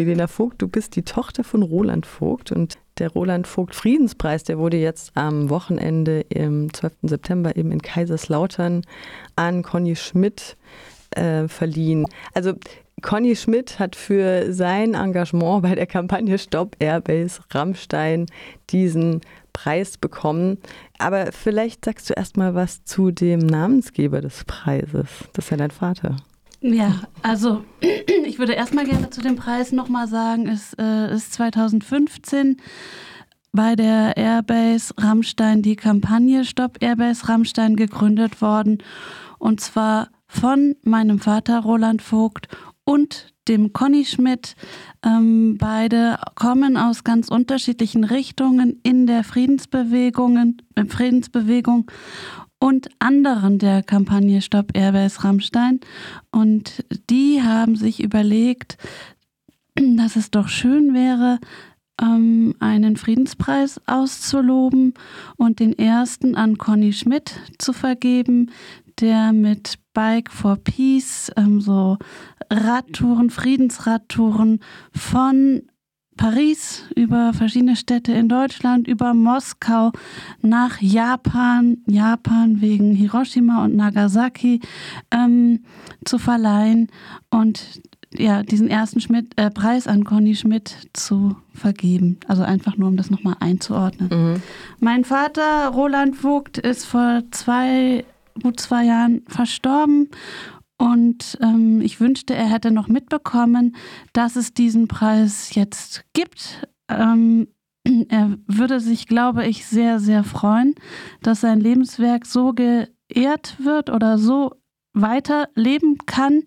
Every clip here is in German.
Milena Vogt, du bist die Tochter von Roland Vogt und der Roland Vogt Friedenspreis, der wurde jetzt am Wochenende im 12. September eben in Kaiserslautern an Conny Schmidt äh, verliehen. Also Conny Schmidt hat für sein Engagement bei der Kampagne Stop Airbase Rammstein diesen Preis bekommen. Aber vielleicht sagst du erst mal was zu dem Namensgeber des Preises. Das ist ja dein Vater. Ja, also ich würde erstmal gerne zu dem Preis nochmal sagen, es äh, ist 2015 bei der Airbase Rammstein die Kampagne Stop Airbase Rammstein gegründet worden. Und zwar von meinem Vater Roland Vogt und dem Conny Schmidt. Ähm, beide kommen aus ganz unterschiedlichen Richtungen in der Friedensbewegung, äh, Friedensbewegung und anderen der Kampagne Stopp Airbase Rammstein. Und die haben sich überlegt, dass es doch schön wäre, ähm, einen Friedenspreis auszuloben und den ersten an Conny Schmidt zu vergeben, der mit Bike for Peace ähm, so Radtouren, Friedensradtouren von Paris, über verschiedene Städte in Deutschland, über Moskau nach Japan, Japan wegen Hiroshima und Nagasaki ähm, zu verleihen und ja, diesen ersten Schmidt, äh, Preis an Conny Schmidt zu vergeben. Also einfach nur, um das nochmal einzuordnen. Mhm. Mein Vater, Roland Vogt, ist vor zwei, gut zwei Jahren verstorben und ähm, ich wünschte, er hätte noch mitbekommen, dass es diesen Preis jetzt gibt. Ähm, er würde sich, glaube ich, sehr, sehr freuen, dass sein Lebenswerk so geehrt wird oder so weiterleben kann.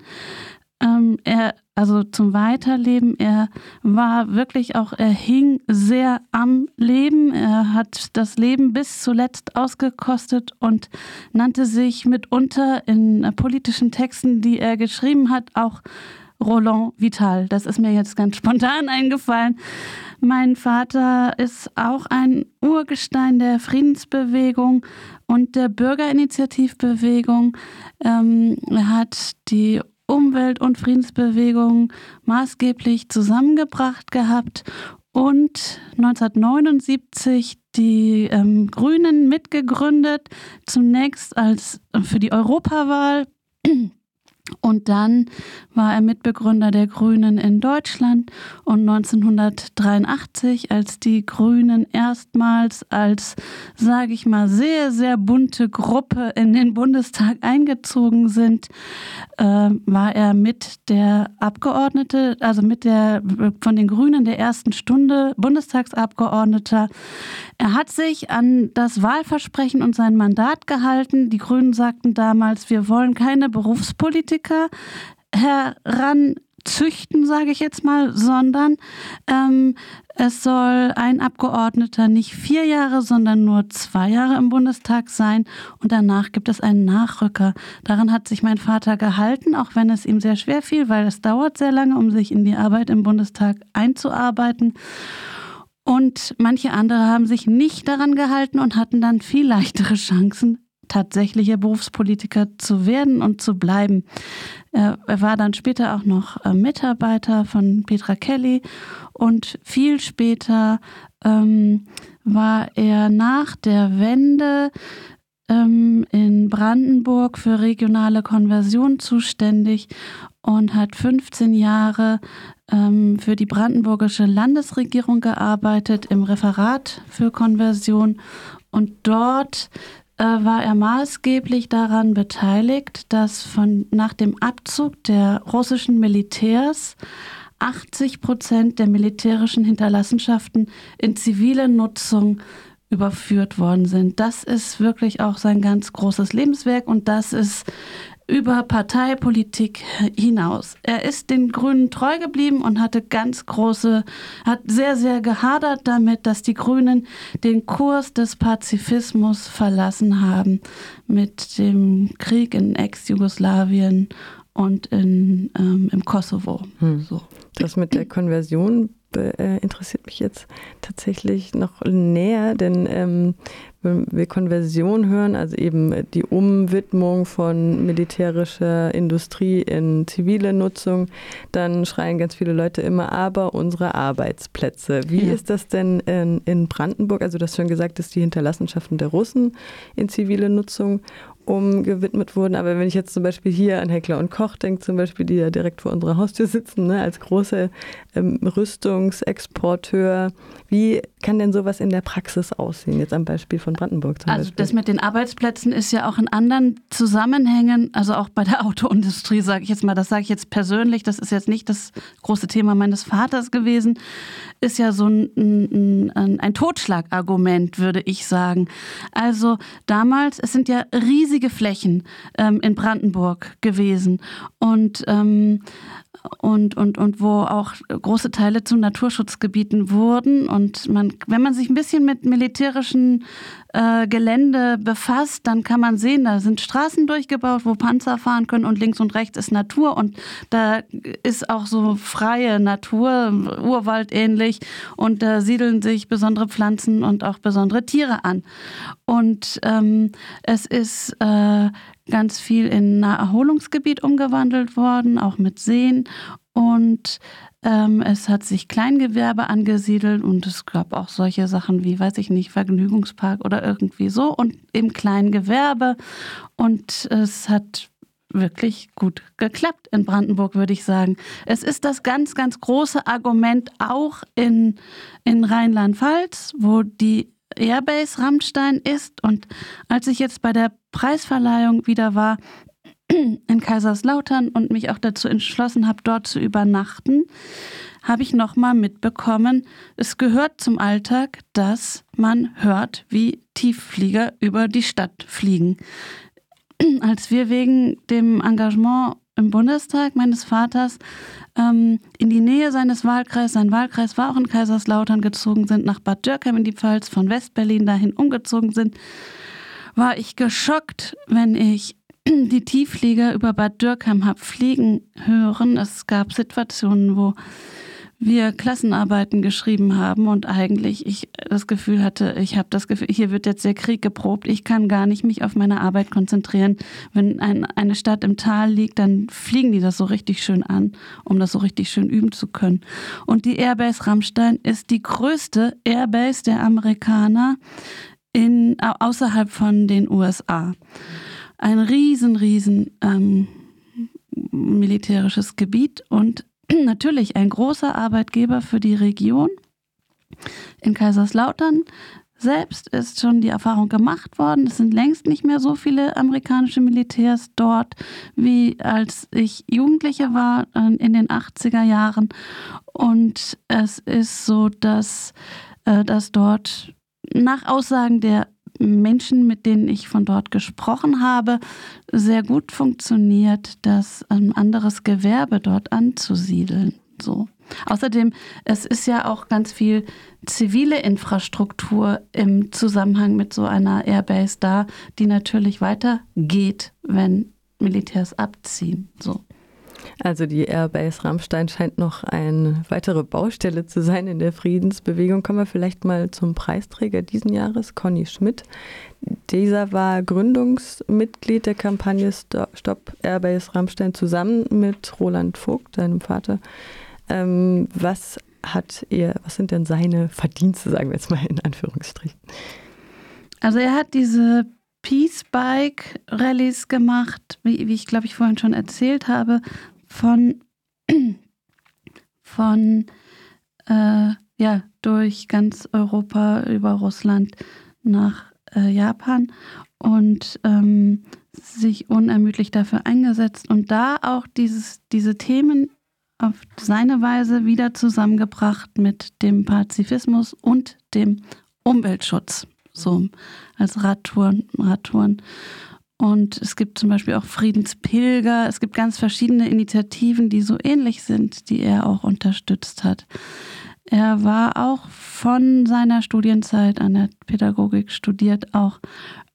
Ähm, er also zum Weiterleben. Er war wirklich auch, er hing sehr am Leben. Er hat das Leben bis zuletzt ausgekostet und nannte sich mitunter in politischen Texten, die er geschrieben hat, auch Roland Vital. Das ist mir jetzt ganz spontan eingefallen. Mein Vater ist auch ein Urgestein der Friedensbewegung und der Bürgerinitiativbewegung. Ähm, er hat die Umwelt- und Friedensbewegung maßgeblich zusammengebracht gehabt und 1979 die ähm, Grünen mitgegründet, zunächst als äh, für die Europawahl und dann war er Mitbegründer der Grünen in Deutschland und 1983, als die Grünen erstmals als, sage ich mal, sehr, sehr bunte Gruppe in den Bundestag eingezogen sind, äh, war er mit der Abgeordnete, also mit der von den Grünen der ersten Stunde Bundestagsabgeordneter. Er hat sich an das Wahlversprechen und sein Mandat gehalten. Die Grünen sagten damals, wir wollen keine Berufspolitiker heranzüchten, sage ich jetzt mal, sondern ähm, es soll ein Abgeordneter nicht vier Jahre, sondern nur zwei Jahre im Bundestag sein und danach gibt es einen Nachrücker. Daran hat sich mein Vater gehalten, auch wenn es ihm sehr schwer fiel, weil es dauert sehr lange, um sich in die Arbeit im Bundestag einzuarbeiten. Und manche andere haben sich nicht daran gehalten und hatten dann viel leichtere Chancen, tatsächliche Berufspolitiker zu werden und zu bleiben. Er war dann später auch noch äh, Mitarbeiter von Petra Kelly und viel später ähm, war er nach der Wende ähm, in Brandenburg für regionale Konversion zuständig und hat 15 Jahre ähm, für die brandenburgische Landesregierung gearbeitet im Referat für Konversion und dort äh, war er maßgeblich daran beteiligt, dass von nach dem Abzug der russischen Militärs 80 Prozent der militärischen Hinterlassenschaften in zivile Nutzung überführt worden sind. Das ist wirklich auch sein ganz großes Lebenswerk und das ist über Parteipolitik hinaus. Er ist den Grünen treu geblieben und hatte ganz große, hat sehr, sehr gehadert damit, dass die Grünen den Kurs des Pazifismus verlassen haben mit dem Krieg in Ex-Jugoslawien und in, ähm, im Kosovo. Hm. So. Das mit der Konversion äh, interessiert mich jetzt tatsächlich noch näher, denn ähm, wenn wir Konversion hören, also eben die Umwidmung von militärischer Industrie in zivile Nutzung, dann schreien ganz viele Leute immer, aber unsere Arbeitsplätze. Wie ja. ist das denn in, in Brandenburg? Also du hast schon gesagt, dass die Hinterlassenschaften der Russen in zivile Nutzung umgewidmet wurden. Aber wenn ich jetzt zum Beispiel hier an Heckler und Koch denke, zum Beispiel, die ja direkt vor unserer Haustür sitzen, ne, als große ähm, Rüstungsexporteur, wie kann denn sowas in der Praxis aussehen? Jetzt am Beispiel von Brandenburg zum also Beispiel. das mit den Arbeitsplätzen ist ja auch in anderen Zusammenhängen, also auch bei der Autoindustrie, sage ich jetzt mal, das sage ich jetzt persönlich, das ist jetzt nicht das große Thema meines Vaters gewesen, ist ja so ein, ein, ein Totschlagargument, würde ich sagen. Also damals, es sind ja riesige Flächen ähm, in Brandenburg gewesen und ähm, und, und, und wo auch große Teile zu Naturschutzgebieten wurden. Und man, wenn man sich ein bisschen mit militärischen äh, Gelände befasst, dann kann man sehen, da sind Straßen durchgebaut, wo Panzer fahren können und links und rechts ist Natur und da ist auch so freie Natur, Urwald ähnlich und da siedeln sich besondere Pflanzen und auch besondere Tiere an. Und ähm, es ist äh, ganz viel in Naherholungsgebiet umgewandelt worden, auch mit Seen und ähm, es hat sich Kleingewerbe angesiedelt und es gab auch solche Sachen wie, weiß ich nicht, Vergnügungspark oder irgendwie so und im Kleingewerbe. Und es hat wirklich gut geklappt in Brandenburg, würde ich sagen. Es ist das ganz, ganz große Argument auch in, in Rheinland-Pfalz, wo die Airbase Rammstein ist. Und als ich jetzt bei der Preisverleihung wieder war, in Kaiserslautern und mich auch dazu entschlossen habe, dort zu übernachten, habe ich nochmal mitbekommen, es gehört zum Alltag, dass man hört, wie Tiefflieger über die Stadt fliegen. Als wir wegen dem Engagement im Bundestag meines Vaters ähm, in die Nähe seines Wahlkreises, sein Wahlkreis war auch in Kaiserslautern gezogen sind, nach Bad Dürkheim in die Pfalz, von Westberlin dahin umgezogen sind, war ich geschockt, wenn ich die Tiefflieger über Bad Dürkheim habe fliegen hören. Es gab Situationen, wo wir Klassenarbeiten geschrieben haben und eigentlich ich das Gefühl hatte, ich habe das Gefühl, hier wird jetzt der Krieg geprobt. Ich kann gar nicht mich auf meine Arbeit konzentrieren. Wenn ein, eine Stadt im Tal liegt, dann fliegen die das so richtig schön an, um das so richtig schön üben zu können. Und die Airbase Rammstein ist die größte Airbase der Amerikaner in, außerhalb von den USA ein riesen, riesen ähm, militärisches Gebiet und natürlich ein großer Arbeitgeber für die Region. In Kaiserslautern selbst ist schon die Erfahrung gemacht worden. Es sind längst nicht mehr so viele amerikanische Militärs dort, wie als ich Jugendliche war äh, in den 80er Jahren. Und es ist so, dass, äh, dass dort nach Aussagen der Menschen, mit denen ich von dort gesprochen habe, sehr gut funktioniert, das ein anderes Gewerbe dort anzusiedeln. So. Außerdem, es ist ja auch ganz viel zivile Infrastruktur im Zusammenhang mit so einer Airbase da, die natürlich weitergeht, wenn Militärs abziehen. So. Also die Airbase Rammstein scheint noch eine weitere Baustelle zu sein in der Friedensbewegung. Kommen wir vielleicht mal zum Preisträger diesen Jahres, Conny Schmidt. Dieser war Gründungsmitglied der Kampagne Stop Airbase Rammstein zusammen mit Roland Vogt, seinem Vater. Ähm, was hat er, was sind denn seine Verdienste, sagen wir jetzt mal in Anführungsstrichen? Also er hat diese Peace Bike Rallyes gemacht, wie, wie ich glaube ich vorhin schon erzählt habe, von, von äh, ja, durch ganz Europa über Russland nach äh, Japan und ähm, sich unermüdlich dafür eingesetzt und da auch dieses, diese Themen auf seine Weise wieder zusammengebracht mit dem Pazifismus und dem Umweltschutz, so als Radtouren. Radtouren. Und es gibt zum Beispiel auch Friedenspilger. Es gibt ganz verschiedene Initiativen, die so ähnlich sind, die er auch unterstützt hat. Er war auch von seiner Studienzeit an der Pädagogik studiert, auch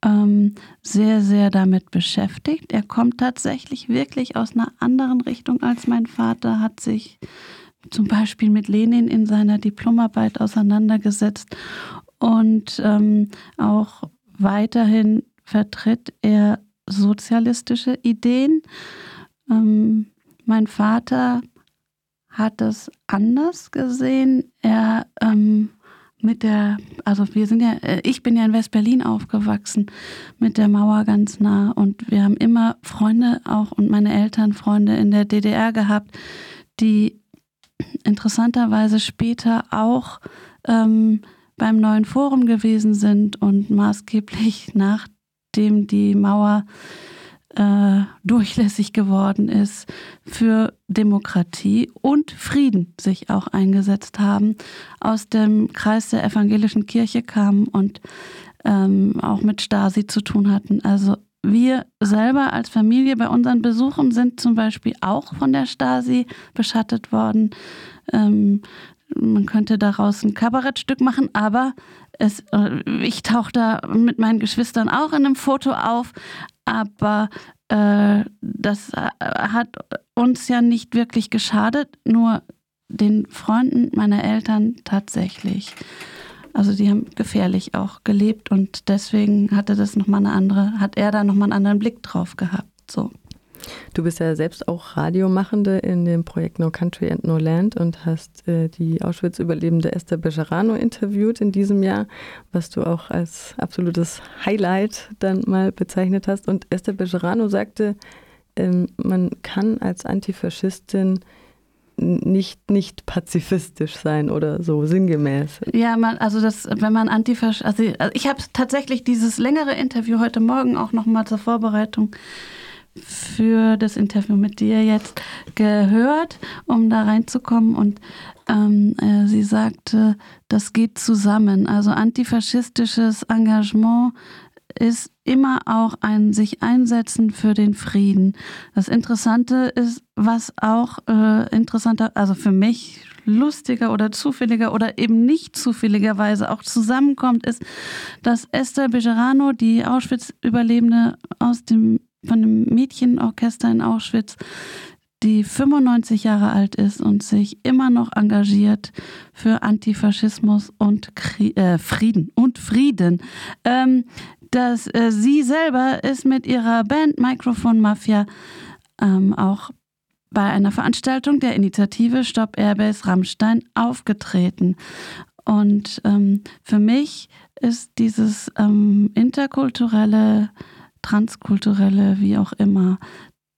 ähm, sehr, sehr damit beschäftigt. Er kommt tatsächlich wirklich aus einer anderen Richtung als mein Vater, hat sich zum Beispiel mit Lenin in seiner Diplomarbeit auseinandergesetzt und ähm, auch weiterhin vertritt er sozialistische Ideen. Ähm, mein Vater hat es anders gesehen. Er ähm, mit der, also wir sind ja, äh, ich bin ja in West-Berlin aufgewachsen, mit der Mauer ganz nah und wir haben immer Freunde auch und meine Eltern Freunde in der DDR gehabt, die interessanterweise später auch ähm, beim neuen Forum gewesen sind und maßgeblich nachdem die Mauer äh, durchlässig geworden ist, für Demokratie und Frieden sich auch eingesetzt haben, aus dem Kreis der evangelischen Kirche kamen und ähm, auch mit Stasi zu tun hatten. Also wir selber als Familie bei unseren Besuchen sind zum Beispiel auch von der Stasi beschattet worden. Ähm, man könnte daraus ein Kabarettstück machen, aber es, äh, ich tauche da mit meinen Geschwistern auch in einem Foto auf, aber äh, das äh, hat uns ja nicht wirklich geschadet, nur den Freunden meiner Eltern tatsächlich. Also die haben gefährlich auch gelebt und deswegen hatte das noch mal eine andere, hat er da noch mal einen anderen Blick drauf gehabt. So. Du bist ja selbst auch Radiomachende in dem Projekt No Country and No Land und hast äh, die Auschwitz-Überlebende Esther Bejarano interviewt in diesem Jahr, was du auch als absolutes Highlight dann mal bezeichnet hast. Und Esther Bejarano sagte, ähm, man kann als Antifaschistin nicht, nicht pazifistisch sein oder so sinngemäß. Ja, man, also das, wenn man antifasch, also ich habe tatsächlich dieses längere Interview heute Morgen auch nochmal zur Vorbereitung für das Interview mit dir jetzt gehört, um da reinzukommen. Und ähm, äh, sie sagte, das geht zusammen. Also antifaschistisches Engagement ist immer auch ein sich einsetzen für den Frieden. Das Interessante ist, was auch äh, interessanter, also für mich lustiger oder zufälliger oder eben nicht zufälligerweise auch zusammenkommt, ist, dass Esther Bejerano, die Auschwitz-Überlebende aus dem von einem Mädchenorchester in Auschwitz, die 95 Jahre alt ist und sich immer noch engagiert für Antifaschismus und Krie äh, Frieden und Frieden. Ähm, dass äh, sie selber ist mit ihrer Band Microphone Mafia ähm, auch bei einer Veranstaltung der Initiative Stop Airbase Rammstein aufgetreten. Und ähm, für mich ist dieses ähm, interkulturelle transkulturelle, wie auch immer,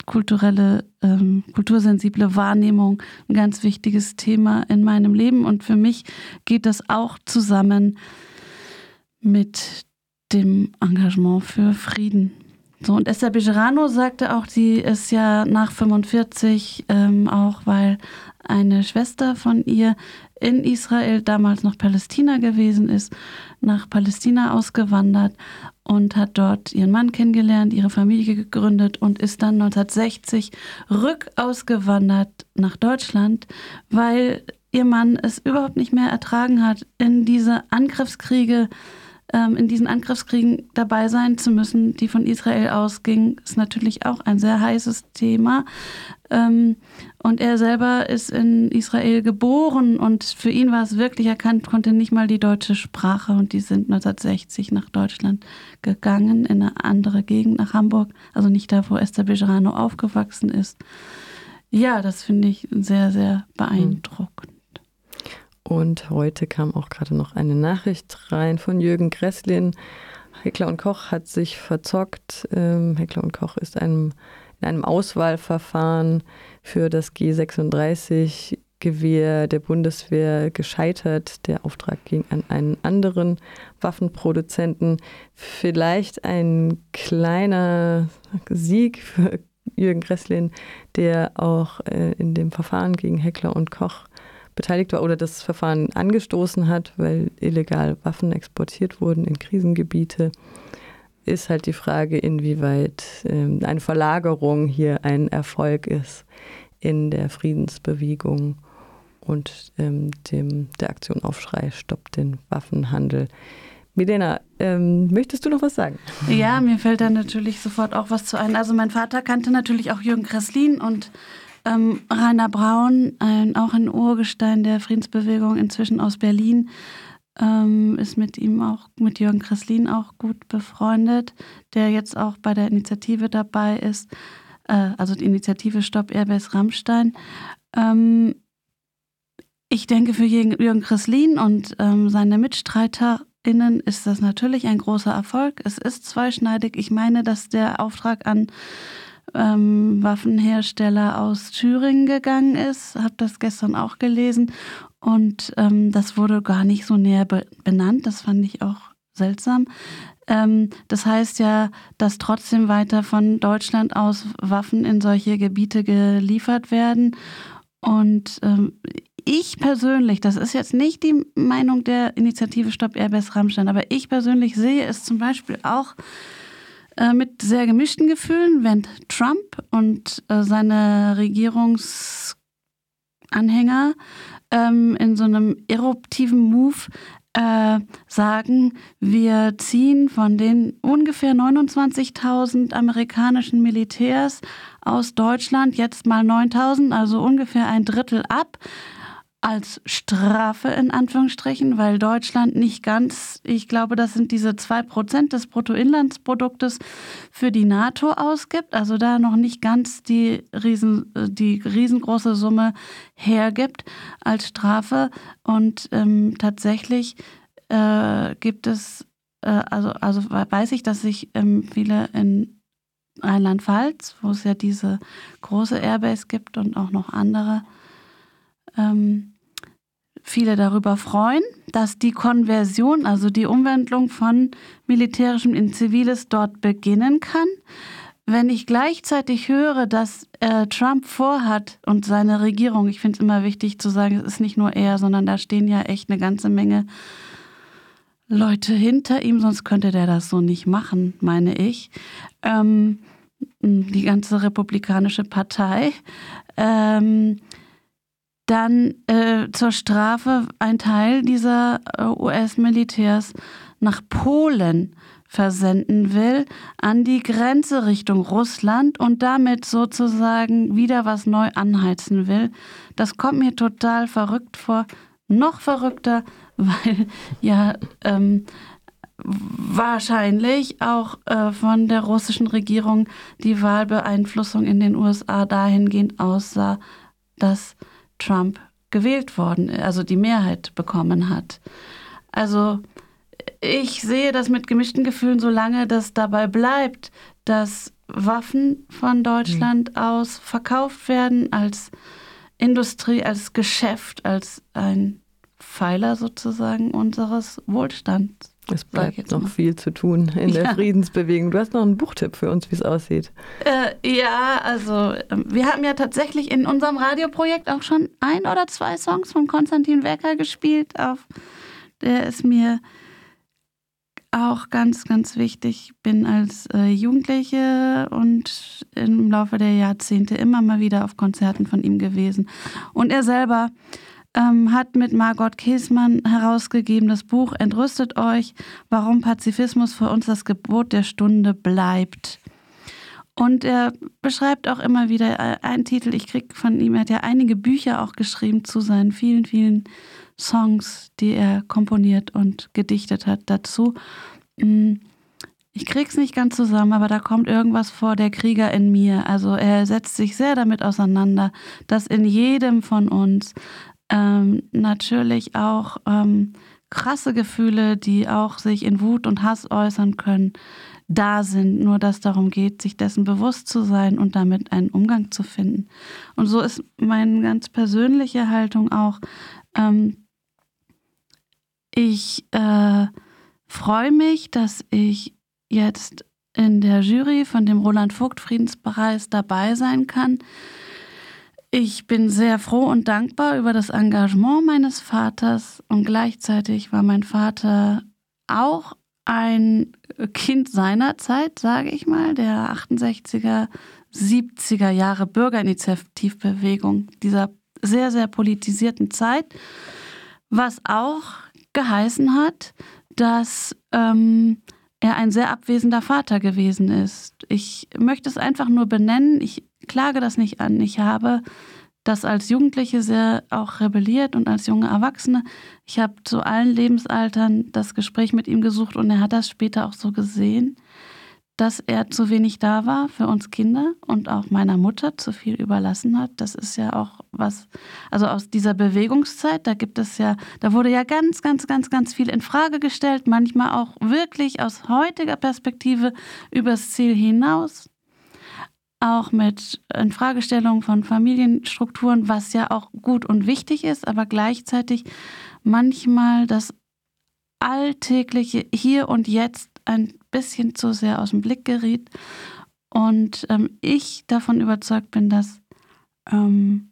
kulturelle, ähm, kultursensible Wahrnehmung ein ganz wichtiges Thema in meinem Leben. Und für mich geht das auch zusammen mit dem Engagement für Frieden. So, und Esther Bejerano sagte auch, sie ist ja nach 45, ähm, auch weil eine Schwester von ihr in Israel, damals noch Palästina gewesen ist, nach Palästina ausgewandert und hat dort ihren Mann kennengelernt, ihre Familie gegründet und ist dann 1960 rückausgewandert nach Deutschland, weil ihr Mann es überhaupt nicht mehr ertragen hat, in diese Angriffskriege ähm, in diesen Angriffskriegen dabei sein zu müssen, die von Israel ausgingen, ist natürlich auch ein sehr heißes Thema. Ähm, und er selber ist in Israel geboren und für ihn war es wirklich, er konnte nicht mal die deutsche Sprache und die sind 1960 nach Deutschland gegangen, in eine andere Gegend, nach Hamburg, also nicht da, wo Esther Bejerano aufgewachsen ist. Ja, das finde ich sehr, sehr beeindruckend. Und heute kam auch gerade noch eine Nachricht rein von Jürgen Gresslin. Heckler und Koch hat sich verzockt. Ähm, Heckler und Koch ist einem, in einem Auswahlverfahren für das G36 Gewehr der Bundeswehr gescheitert. Der Auftrag ging an einen anderen Waffenproduzenten. Vielleicht ein kleiner Sieg für Jürgen Gresslin, der auch äh, in dem Verfahren gegen Heckler und Koch beteiligt war oder das Verfahren angestoßen hat, weil illegal Waffen exportiert wurden in Krisengebiete, ist halt die Frage, inwieweit ähm, eine Verlagerung hier ein Erfolg ist in der Friedensbewegung und ähm, dem, der Aktion Aufschrei stoppt den Waffenhandel. Milena, ähm, möchtest du noch was sagen? Ja, mir fällt da natürlich sofort auch was zu ein. Also mein Vater kannte natürlich auch Jürgen Kresslin und ähm, Rainer Braun, ein, auch ein Urgestein der Friedensbewegung, inzwischen aus Berlin, ähm, ist mit ihm auch, mit Jürgen Kreslin auch gut befreundet, der jetzt auch bei der Initiative dabei ist, äh, also die Initiative Stopp Airbase Rammstein. Ähm, ich denke, für Jürgen Kreslin und ähm, seine MitstreiterInnen ist das natürlich ein großer Erfolg. Es ist zweischneidig. Ich meine, dass der Auftrag an ähm, Waffenhersteller aus Thüringen gegangen ist. Habe das gestern auch gelesen. Und ähm, das wurde gar nicht so näher be benannt. Das fand ich auch seltsam. Ähm, das heißt ja, dass trotzdem weiter von Deutschland aus Waffen in solche Gebiete geliefert werden. Und ähm, ich persönlich, das ist jetzt nicht die Meinung der Initiative Stopp Airbus Rammstein, aber ich persönlich sehe es zum Beispiel auch äh, mit sehr gemischten Gefühlen, wenn Trump und äh, seine Regierungsanhänger ähm, in so einem eruptiven Move äh, sagen, wir ziehen von den ungefähr 29.000 amerikanischen Militärs aus Deutschland jetzt mal 9.000, also ungefähr ein Drittel ab als Strafe in Anführungsstrichen, weil Deutschland nicht ganz, ich glaube, das sind diese zwei Prozent des Bruttoinlandsproduktes für die NATO ausgibt, also da noch nicht ganz die, riesen, die riesengroße Summe hergibt als Strafe. Und ähm, tatsächlich äh, gibt es, äh, also, also weiß ich, dass sich ähm, viele in Rheinland-Pfalz, wo es ja diese große Airbase gibt und auch noch andere, ähm, viele darüber freuen, dass die Konversion, also die Umwandlung von militärischem in ziviles dort beginnen kann. Wenn ich gleichzeitig höre, dass äh, Trump vorhat und seine Regierung, ich finde es immer wichtig zu sagen, es ist nicht nur er, sondern da stehen ja echt eine ganze Menge Leute hinter ihm, sonst könnte der das so nicht machen, meine ich. Ähm, die ganze republikanische Partei. Ähm, dann äh, zur Strafe ein Teil dieser äh, US-Militärs nach Polen versenden will, an die Grenze Richtung Russland und damit sozusagen wieder was neu anheizen will. Das kommt mir total verrückt vor. Noch verrückter, weil ja ähm, wahrscheinlich auch äh, von der russischen Regierung die Wahlbeeinflussung in den USA dahingehend aussah, dass Trump gewählt worden, also die Mehrheit bekommen hat. Also ich sehe das mit gemischten Gefühlen, solange das dabei bleibt, dass Waffen von Deutschland mhm. aus verkauft werden als Industrie, als Geschäft, als ein Pfeiler sozusagen unseres Wohlstands. Es bleibt noch mal. viel zu tun in der ja. Friedensbewegung. Du hast noch einen Buchtipp für uns, wie es aussieht. Äh, ja, also ähm, wir haben ja tatsächlich in unserem Radioprojekt auch schon ein oder zwei Songs von Konstantin Wecker gespielt. Auf, der ist mir auch ganz, ganz wichtig. Ich bin als äh, Jugendliche und im Laufe der Jahrzehnte immer mal wieder auf Konzerten von ihm gewesen. Und er selber ähm, hat mit Margot Käßmann herausgegeben das Buch Entrüstet euch, warum Pazifismus für uns das Gebot der Stunde bleibt. Und er beschreibt auch immer wieder äh, einen Titel, ich kriege von ihm, er hat ja einige Bücher auch geschrieben zu seinen vielen, vielen Songs, die er komponiert und gedichtet hat dazu. Mm, ich krieg's nicht ganz zusammen, aber da kommt irgendwas vor, der Krieger in mir. Also er setzt sich sehr damit auseinander, dass in jedem von uns ähm, natürlich auch ähm, krasse Gefühle, die auch sich in Wut und Hass äußern können, da sind. Nur dass darum geht, sich dessen bewusst zu sein und damit einen Umgang zu finden. Und so ist meine ganz persönliche Haltung auch. Ähm, ich äh, freue mich, dass ich jetzt in der Jury von dem Roland Vogt Friedenspreis dabei sein kann. Ich bin sehr froh und dankbar über das Engagement meines Vaters und gleichzeitig war mein Vater auch ein Kind seiner Zeit, sage ich mal, der 68er, 70er Jahre Bürgerinitiativbewegung, dieser sehr, sehr politisierten Zeit, was auch geheißen hat, dass ähm, er ein sehr abwesender Vater gewesen ist. Ich möchte es einfach nur benennen. Ich klage das nicht an. Ich habe das als Jugendliche sehr auch rebelliert und als junge Erwachsene. Ich habe zu allen Lebensaltern das Gespräch mit ihm gesucht und er hat das später auch so gesehen dass er zu wenig da war für uns Kinder und auch meiner Mutter zu viel überlassen hat. Das ist ja auch was, also aus dieser Bewegungszeit, da gibt es ja, da wurde ja ganz, ganz, ganz, ganz viel in Frage gestellt, manchmal auch wirklich aus heutiger Perspektive übers Ziel hinaus. Auch mit Infragestellung von Familienstrukturen, was ja auch gut und wichtig ist, aber gleichzeitig manchmal das alltägliche Hier und Jetzt ein bisschen zu sehr aus dem Blick geriet. Und ähm, ich davon überzeugt bin, dass ähm,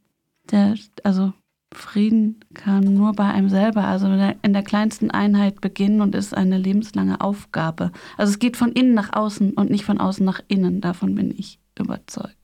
der, also Frieden kann nur bei einem selber, also in der, in der, kleinsten Einheit beginnen und ist eine lebenslange Aufgabe. Also es geht von innen nach außen und nicht von außen nach innen. Davon bin ich überzeugt.